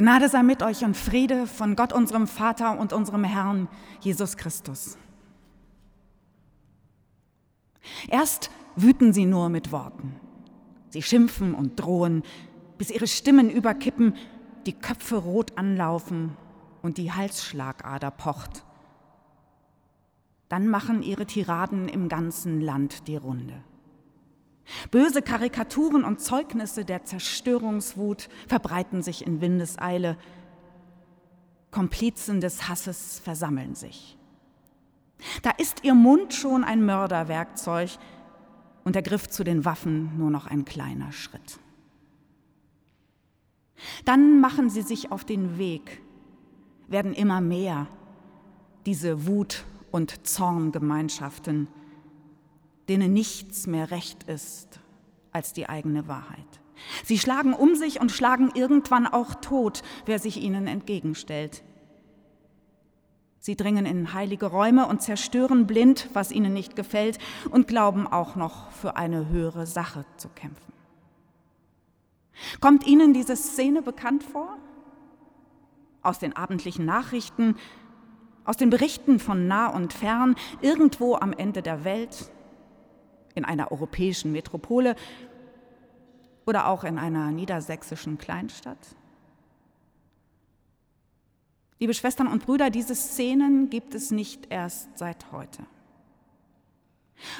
Gnade sei mit euch und Friede von Gott, unserem Vater und unserem Herrn Jesus Christus. Erst wüten sie nur mit Worten. Sie schimpfen und drohen, bis ihre Stimmen überkippen, die Köpfe rot anlaufen und die Halsschlagader pocht. Dann machen ihre Tiraden im ganzen Land die Runde. Böse Karikaturen und Zeugnisse der Zerstörungswut verbreiten sich in Windeseile. Komplizen des Hasses versammeln sich. Da ist ihr Mund schon ein Mörderwerkzeug und der Griff zu den Waffen nur noch ein kleiner Schritt. Dann machen sie sich auf den Weg, werden immer mehr, diese Wut- und Zorngemeinschaften, denen nichts mehr recht ist als die eigene Wahrheit. Sie schlagen um sich und schlagen irgendwann auch tot, wer sich ihnen entgegenstellt. Sie dringen in heilige Räume und zerstören blind, was ihnen nicht gefällt, und glauben auch noch für eine höhere Sache zu kämpfen. Kommt Ihnen diese Szene bekannt vor? Aus den abendlichen Nachrichten, aus den Berichten von nah und fern, irgendwo am Ende der Welt, in einer europäischen Metropole oder auch in einer niedersächsischen Kleinstadt? Liebe Schwestern und Brüder, diese Szenen gibt es nicht erst seit heute.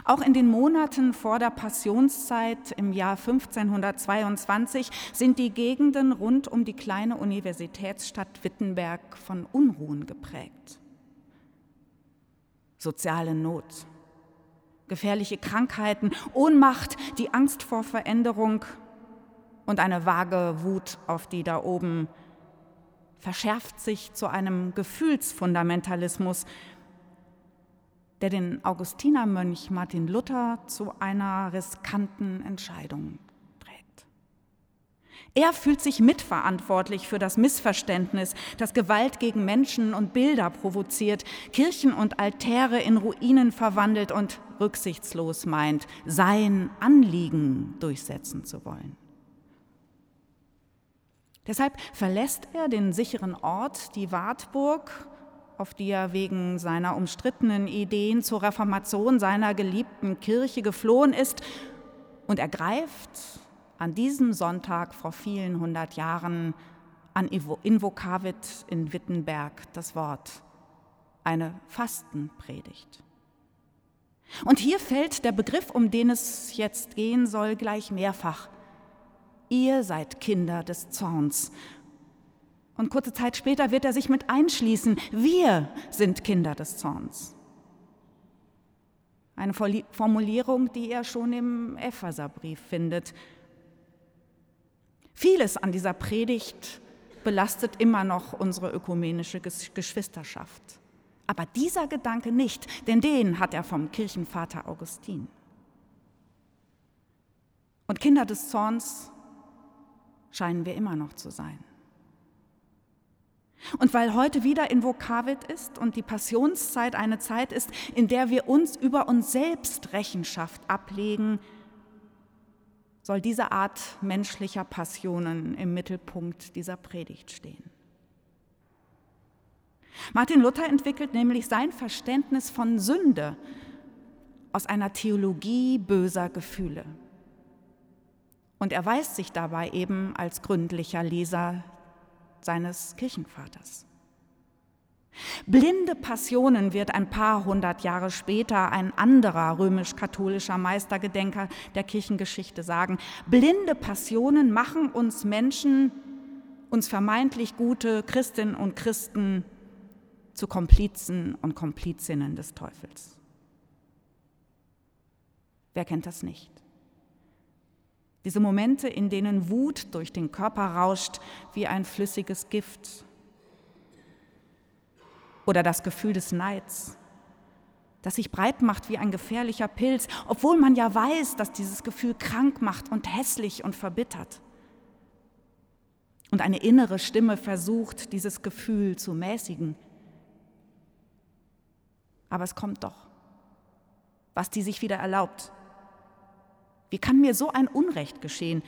Auch in den Monaten vor der Passionszeit im Jahr 1522 sind die Gegenden rund um die kleine Universitätsstadt Wittenberg von Unruhen geprägt. Soziale Not, gefährliche Krankheiten, Ohnmacht, die Angst vor Veränderung und eine vage Wut auf die da oben verschärft sich zu einem Gefühlsfundamentalismus, der den Augustinermönch Martin Luther zu einer riskanten Entscheidung trägt. Er fühlt sich mitverantwortlich für das Missverständnis, das Gewalt gegen Menschen und Bilder provoziert, Kirchen und Altäre in Ruinen verwandelt und rücksichtslos meint, sein Anliegen durchsetzen zu wollen. Deshalb verlässt er den sicheren Ort, die Wartburg, auf die er wegen seiner umstrittenen Ideen zur Reformation seiner geliebten Kirche geflohen ist, und ergreift an diesem Sonntag vor vielen hundert Jahren an Invokavit in Wittenberg das Wort, eine Fastenpredigt. Und hier fällt der Begriff, um den es jetzt gehen soll, gleich mehrfach ihr seid Kinder des Zorns. Und kurze Zeit später wird er sich mit einschließen, wir sind Kinder des Zorns. Eine Formulierung, die er schon im Epheserbrief findet. Vieles an dieser Predigt belastet immer noch unsere ökumenische Geschwisterschaft. Aber dieser Gedanke nicht, denn den hat er vom Kirchenvater Augustin. Und Kinder des Zorns scheinen wir immer noch zu sein. Und weil heute wieder Invokavit ist und die Passionszeit eine Zeit ist, in der wir uns über uns selbst Rechenschaft ablegen, soll diese Art menschlicher Passionen im Mittelpunkt dieser Predigt stehen. Martin Luther entwickelt nämlich sein Verständnis von Sünde aus einer Theologie böser Gefühle. Und er weist sich dabei eben als gründlicher Leser seines Kirchenvaters. Blinde Passionen wird ein paar hundert Jahre später ein anderer römisch-katholischer Meistergedenker der Kirchengeschichte sagen. Blinde Passionen machen uns Menschen, uns vermeintlich gute Christinnen und Christen, zu Komplizen und Komplizinnen des Teufels. Wer kennt das nicht? Diese Momente, in denen Wut durch den Körper rauscht wie ein flüssiges Gift. Oder das Gefühl des Neids, das sich breit macht wie ein gefährlicher Pilz, obwohl man ja weiß, dass dieses Gefühl krank macht und hässlich und verbittert. Und eine innere Stimme versucht, dieses Gefühl zu mäßigen. Aber es kommt doch, was die sich wieder erlaubt, wie kann mir so ein Unrecht geschehen?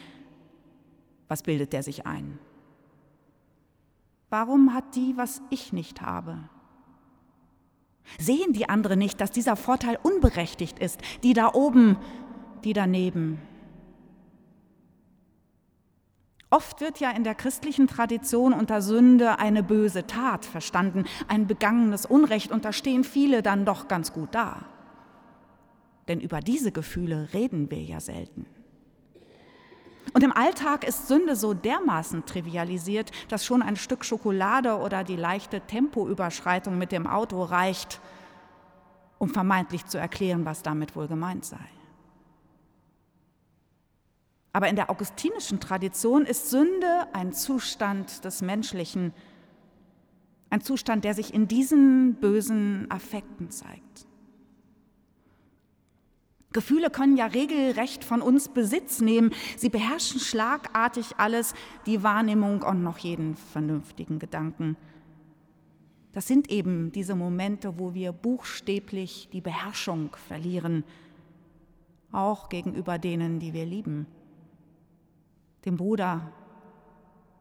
Was bildet der sich ein? Warum hat die, was ich nicht habe? Sehen die anderen nicht, dass dieser Vorteil unberechtigt ist? Die da oben, die daneben. Oft wird ja in der christlichen Tradition unter Sünde eine böse Tat verstanden, ein begangenes Unrecht, und da stehen viele dann doch ganz gut da. Denn über diese Gefühle reden wir ja selten. Und im Alltag ist Sünde so dermaßen trivialisiert, dass schon ein Stück Schokolade oder die leichte Tempoüberschreitung mit dem Auto reicht, um vermeintlich zu erklären, was damit wohl gemeint sei. Aber in der augustinischen Tradition ist Sünde ein Zustand des Menschlichen, ein Zustand, der sich in diesen bösen Affekten zeigt. Gefühle können ja regelrecht von uns Besitz nehmen. Sie beherrschen schlagartig alles, die Wahrnehmung und noch jeden vernünftigen Gedanken. Das sind eben diese Momente, wo wir buchstäblich die Beherrschung verlieren, auch gegenüber denen, die wir lieben. Dem Bruder,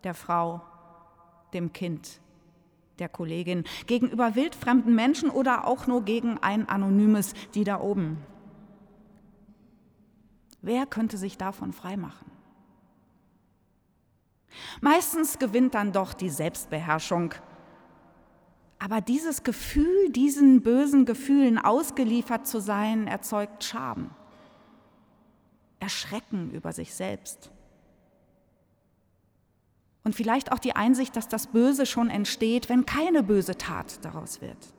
der Frau, dem Kind, der Kollegin, gegenüber wildfremden Menschen oder auch nur gegen ein anonymes, die da oben. Wer könnte sich davon freimachen? Meistens gewinnt dann doch die Selbstbeherrschung. Aber dieses Gefühl, diesen bösen Gefühlen ausgeliefert zu sein, erzeugt Scham, Erschrecken über sich selbst. Und vielleicht auch die Einsicht, dass das Böse schon entsteht, wenn keine böse Tat daraus wird.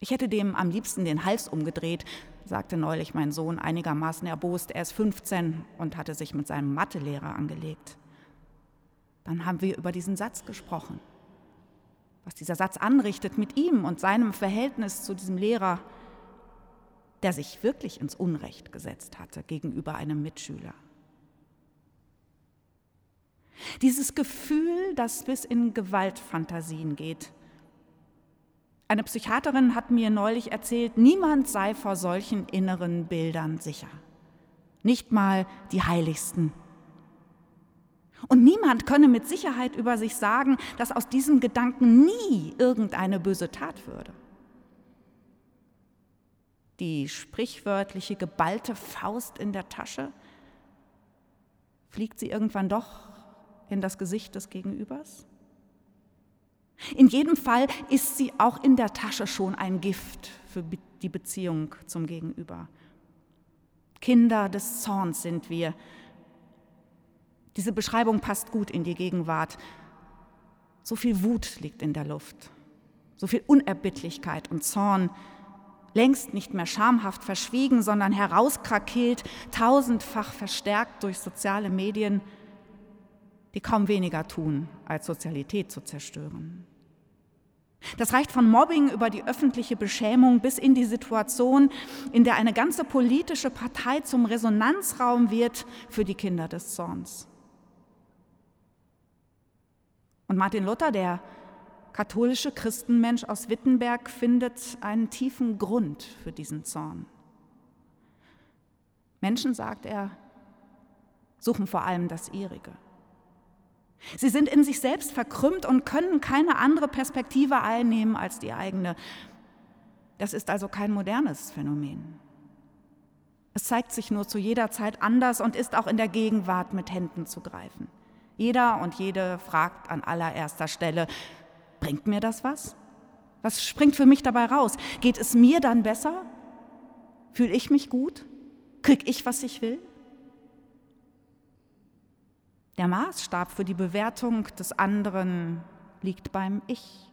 Ich hätte dem am liebsten den Hals umgedreht, sagte neulich mein Sohn einigermaßen erbost. Er ist 15 und hatte sich mit seinem Mathelehrer angelegt. Dann haben wir über diesen Satz gesprochen, was dieser Satz anrichtet mit ihm und seinem Verhältnis zu diesem Lehrer, der sich wirklich ins Unrecht gesetzt hatte gegenüber einem Mitschüler. Dieses Gefühl, das bis in Gewaltfantasien geht, eine Psychiaterin hat mir neulich erzählt, niemand sei vor solchen inneren Bildern sicher. Nicht mal die Heiligsten. Und niemand könne mit Sicherheit über sich sagen, dass aus diesem Gedanken nie irgendeine böse Tat würde. Die sprichwörtliche geballte Faust in der Tasche, fliegt sie irgendwann doch in das Gesicht des Gegenübers? In jedem Fall ist sie auch in der Tasche schon ein Gift für die Beziehung zum Gegenüber. Kinder des Zorns sind wir. Diese Beschreibung passt gut in die Gegenwart. So viel Wut liegt in der Luft, so viel Unerbittlichkeit und Zorn, längst nicht mehr schamhaft verschwiegen, sondern herauskrakeelt, tausendfach verstärkt durch soziale Medien die kaum weniger tun, als Sozialität zu zerstören. Das reicht von Mobbing über die öffentliche Beschämung bis in die Situation, in der eine ganze politische Partei zum Resonanzraum wird für die Kinder des Zorns. Und Martin Luther, der katholische Christenmensch aus Wittenberg, findet einen tiefen Grund für diesen Zorn. Menschen, sagt er, suchen vor allem das ihrige. Sie sind in sich selbst verkrümmt und können keine andere Perspektive einnehmen als die eigene. Das ist also kein modernes Phänomen. Es zeigt sich nur zu jeder Zeit anders und ist auch in der Gegenwart mit Händen zu greifen. Jeder und jede fragt an allererster Stelle, bringt mir das was? Was springt für mich dabei raus? Geht es mir dann besser? Fühle ich mich gut? Krieg ich, was ich will? Der Maßstab für die Bewertung des anderen liegt beim Ich.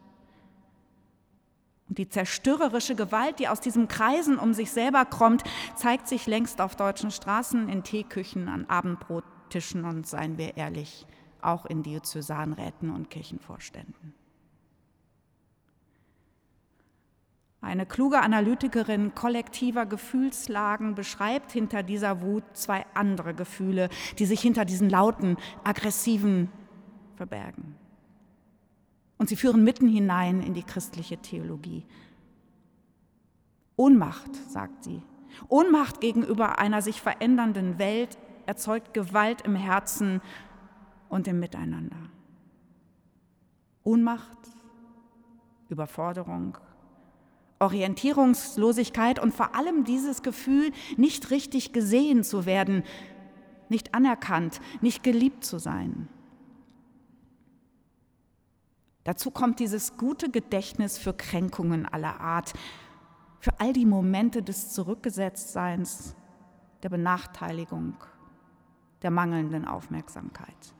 Und die zerstörerische Gewalt, die aus diesem Kreisen um sich selber kommt, zeigt sich längst auf deutschen Straßen, in Teeküchen, an Abendbrottischen und, seien wir ehrlich, auch in Diözesanräten und Kirchenvorständen. Eine kluge Analytikerin kollektiver Gefühlslagen beschreibt hinter dieser Wut zwei andere Gefühle, die sich hinter diesen lauten, aggressiven verbergen. Und sie führen mitten hinein in die christliche Theologie. Ohnmacht, sagt sie. Ohnmacht gegenüber einer sich verändernden Welt erzeugt Gewalt im Herzen und im Miteinander. Ohnmacht, Überforderung, Orientierungslosigkeit und vor allem dieses Gefühl, nicht richtig gesehen zu werden, nicht anerkannt, nicht geliebt zu sein. Dazu kommt dieses gute Gedächtnis für Kränkungen aller Art, für all die Momente des Zurückgesetztseins, der Benachteiligung, der mangelnden Aufmerksamkeit.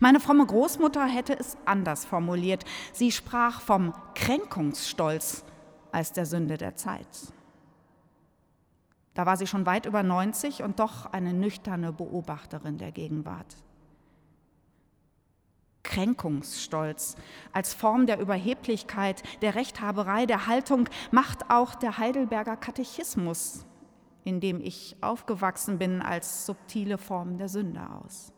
Meine fromme Großmutter hätte es anders formuliert. Sie sprach vom Kränkungsstolz als der Sünde der Zeit. Da war sie schon weit über 90 und doch eine nüchterne Beobachterin der Gegenwart. Kränkungsstolz als Form der Überheblichkeit, der Rechthaberei, der Haltung macht auch der Heidelberger Katechismus, in dem ich aufgewachsen bin, als subtile Form der Sünde aus.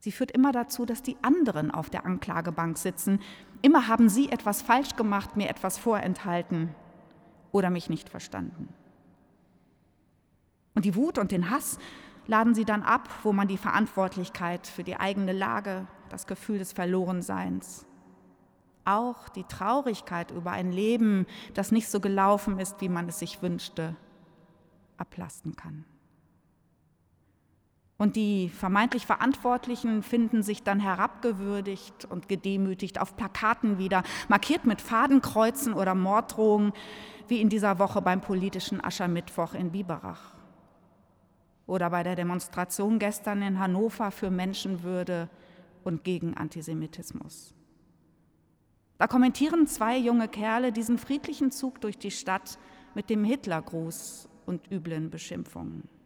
Sie führt immer dazu, dass die anderen auf der Anklagebank sitzen. Immer haben sie etwas falsch gemacht, mir etwas vorenthalten oder mich nicht verstanden. Und die Wut und den Hass laden sie dann ab, wo man die Verantwortlichkeit für die eigene Lage, das Gefühl des Verlorenseins, auch die Traurigkeit über ein Leben, das nicht so gelaufen ist, wie man es sich wünschte, ablasten kann. Und die vermeintlich Verantwortlichen finden sich dann herabgewürdigt und gedemütigt auf Plakaten wieder, markiert mit Fadenkreuzen oder Morddrohungen, wie in dieser Woche beim politischen Aschermittwoch in Biberach oder bei der Demonstration gestern in Hannover für Menschenwürde und gegen Antisemitismus. Da kommentieren zwei junge Kerle diesen friedlichen Zug durch die Stadt mit dem Hitlergruß und üblen Beschimpfungen.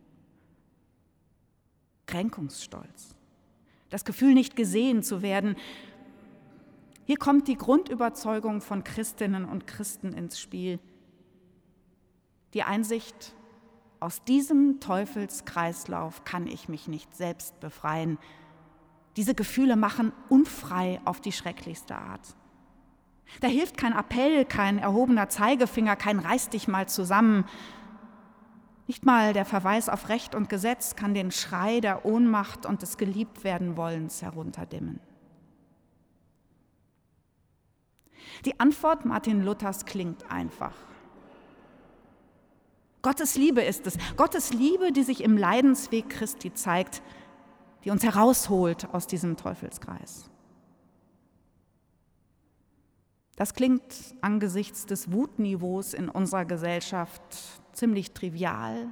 Kränkungsstolz, das Gefühl, nicht gesehen zu werden. Hier kommt die Grundüberzeugung von Christinnen und Christen ins Spiel. Die Einsicht, aus diesem Teufelskreislauf kann ich mich nicht selbst befreien. Diese Gefühle machen unfrei auf die schrecklichste Art. Da hilft kein Appell, kein erhobener Zeigefinger, kein Reiß dich mal zusammen, nicht mal der Verweis auf Recht und Gesetz kann den Schrei der Ohnmacht und des Geliebtwerdenwollens herunterdimmen. Die Antwort Martin Luthers klingt einfach. Gottes Liebe ist es, Gottes Liebe, die sich im Leidensweg Christi zeigt, die uns herausholt aus diesem Teufelskreis. Das klingt angesichts des Wutniveaus in unserer Gesellschaft ziemlich trivial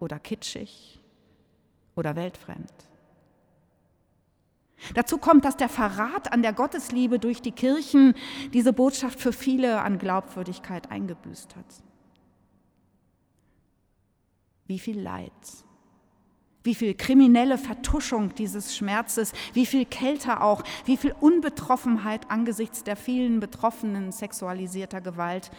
oder kitschig oder weltfremd. Dazu kommt, dass der Verrat an der Gottesliebe durch die Kirchen diese Botschaft für viele an Glaubwürdigkeit eingebüßt hat. Wie viel Leid, wie viel kriminelle Vertuschung dieses Schmerzes, wie viel Kälte auch, wie viel Unbetroffenheit angesichts der vielen Betroffenen sexualisierter Gewalt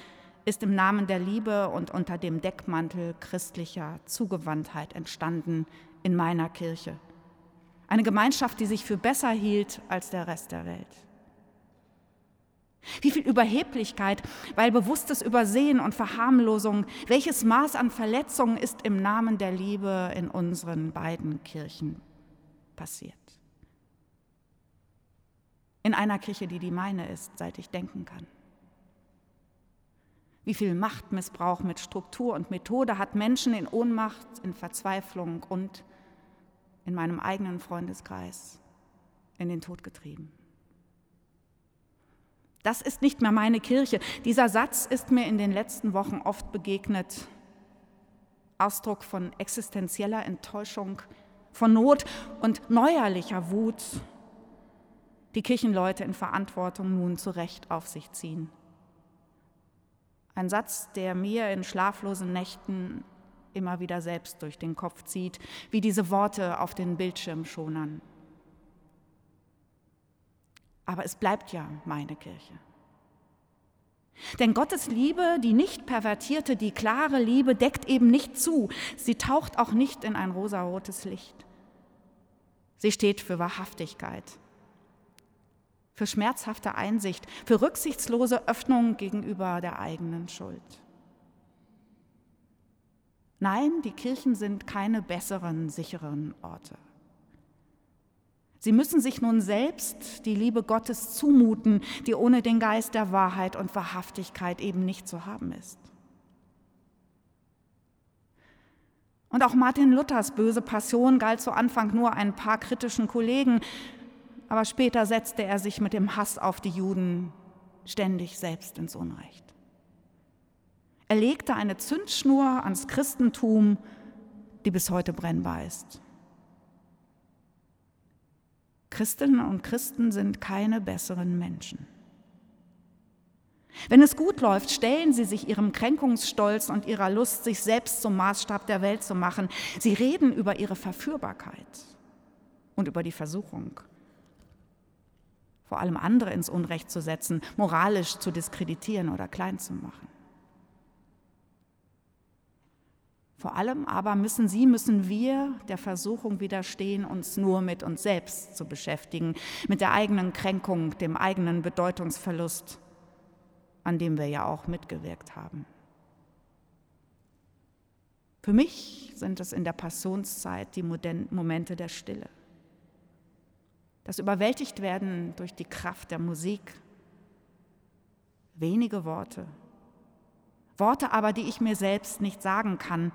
ist im Namen der Liebe und unter dem Deckmantel christlicher Zugewandtheit entstanden in meiner Kirche. Eine Gemeinschaft, die sich für besser hielt als der Rest der Welt. Wie viel Überheblichkeit, weil bewusstes Übersehen und Verharmlosung, welches Maß an Verletzungen ist im Namen der Liebe in unseren beiden Kirchen passiert. In einer Kirche, die die meine ist, seit ich denken kann. Wie viel Machtmissbrauch mit Struktur und Methode hat Menschen in Ohnmacht, in Verzweiflung und in meinem eigenen Freundeskreis in den Tod getrieben. Das ist nicht mehr meine Kirche. Dieser Satz ist mir in den letzten Wochen oft begegnet. Ausdruck von existenzieller Enttäuschung, von Not und neuerlicher Wut, die Kirchenleute in Verantwortung nun zu Recht auf sich ziehen. Ein Satz, der mir in schlaflosen Nächten immer wieder selbst durch den Kopf zieht, wie diese Worte auf den Bildschirmschonern. Aber es bleibt ja meine Kirche. Denn Gottes Liebe, die nicht pervertierte, die klare Liebe, deckt eben nicht zu. Sie taucht auch nicht in ein rosarotes Licht. Sie steht für Wahrhaftigkeit, für schmerzhafte Einsicht, für rücksichtslose Öffnung gegenüber der eigenen Schuld. Nein, die Kirchen sind keine besseren, sicheren Orte. Sie müssen sich nun selbst die Liebe Gottes zumuten, die ohne den Geist der Wahrheit und Wahrhaftigkeit eben nicht zu haben ist. Und auch Martin Luthers böse Passion galt zu Anfang nur ein paar kritischen Kollegen, aber später setzte er sich mit dem Hass auf die Juden ständig selbst ins Unrecht. Er legte eine Zündschnur ans Christentum, die bis heute brennbar ist. Christinnen und Christen sind keine besseren Menschen. Wenn es gut läuft, stellen sie sich ihrem Kränkungsstolz und ihrer Lust, sich selbst zum Maßstab der Welt zu machen. Sie reden über ihre Verführbarkeit und über die Versuchung, vor allem andere ins Unrecht zu setzen, moralisch zu diskreditieren oder klein zu machen. Vor allem aber müssen Sie, müssen wir der Versuchung widerstehen, uns nur mit uns selbst zu beschäftigen, mit der eigenen Kränkung, dem eigenen Bedeutungsverlust, an dem wir ja auch mitgewirkt haben. Für mich sind es in der Passionszeit die Momente der Stille. Das Überwältigtwerden durch die Kraft der Musik. Wenige Worte. Worte aber, die ich mir selbst nicht sagen kann,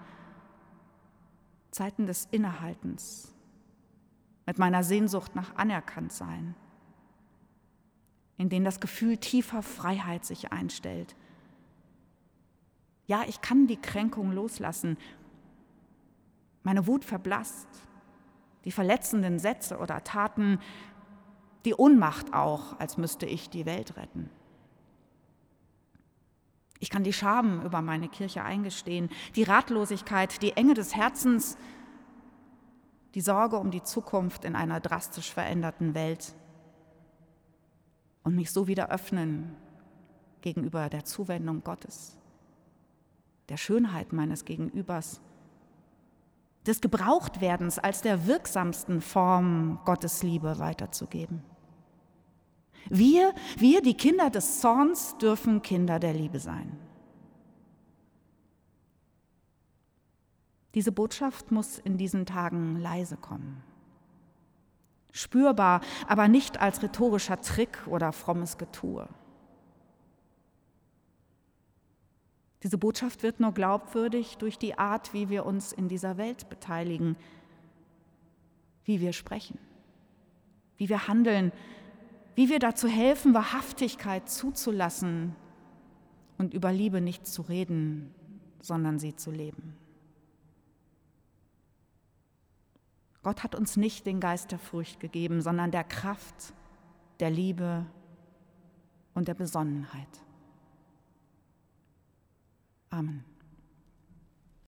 Zeiten des Innehaltens, mit meiner Sehnsucht nach Anerkanntsein, in denen das Gefühl tiefer Freiheit sich einstellt. Ja, ich kann die Kränkung loslassen. Meine Wut verblasst, die verletzenden Sätze oder Taten, die Ohnmacht auch, als müsste ich die Welt retten. Ich kann die Scham über meine Kirche eingestehen, die Ratlosigkeit, die Enge des Herzens, die Sorge um die Zukunft in einer drastisch veränderten Welt und mich so wieder öffnen gegenüber der Zuwendung Gottes, der Schönheit meines Gegenübers, des Gebrauchtwerdens als der wirksamsten Form Gottes Liebe weiterzugeben. Wir, wir, die Kinder des Zorns, dürfen Kinder der Liebe sein. Diese Botschaft muss in diesen Tagen leise kommen. Spürbar, aber nicht als rhetorischer Trick oder frommes Getue. Diese Botschaft wird nur glaubwürdig durch die Art, wie wir uns in dieser Welt beteiligen, wie wir sprechen, wie wir handeln, wie wir dazu helfen, Wahrhaftigkeit zuzulassen und über Liebe nicht zu reden, sondern sie zu leben. Gott hat uns nicht den Geist der Furcht gegeben, sondern der Kraft, der Liebe und der Besonnenheit. Amen.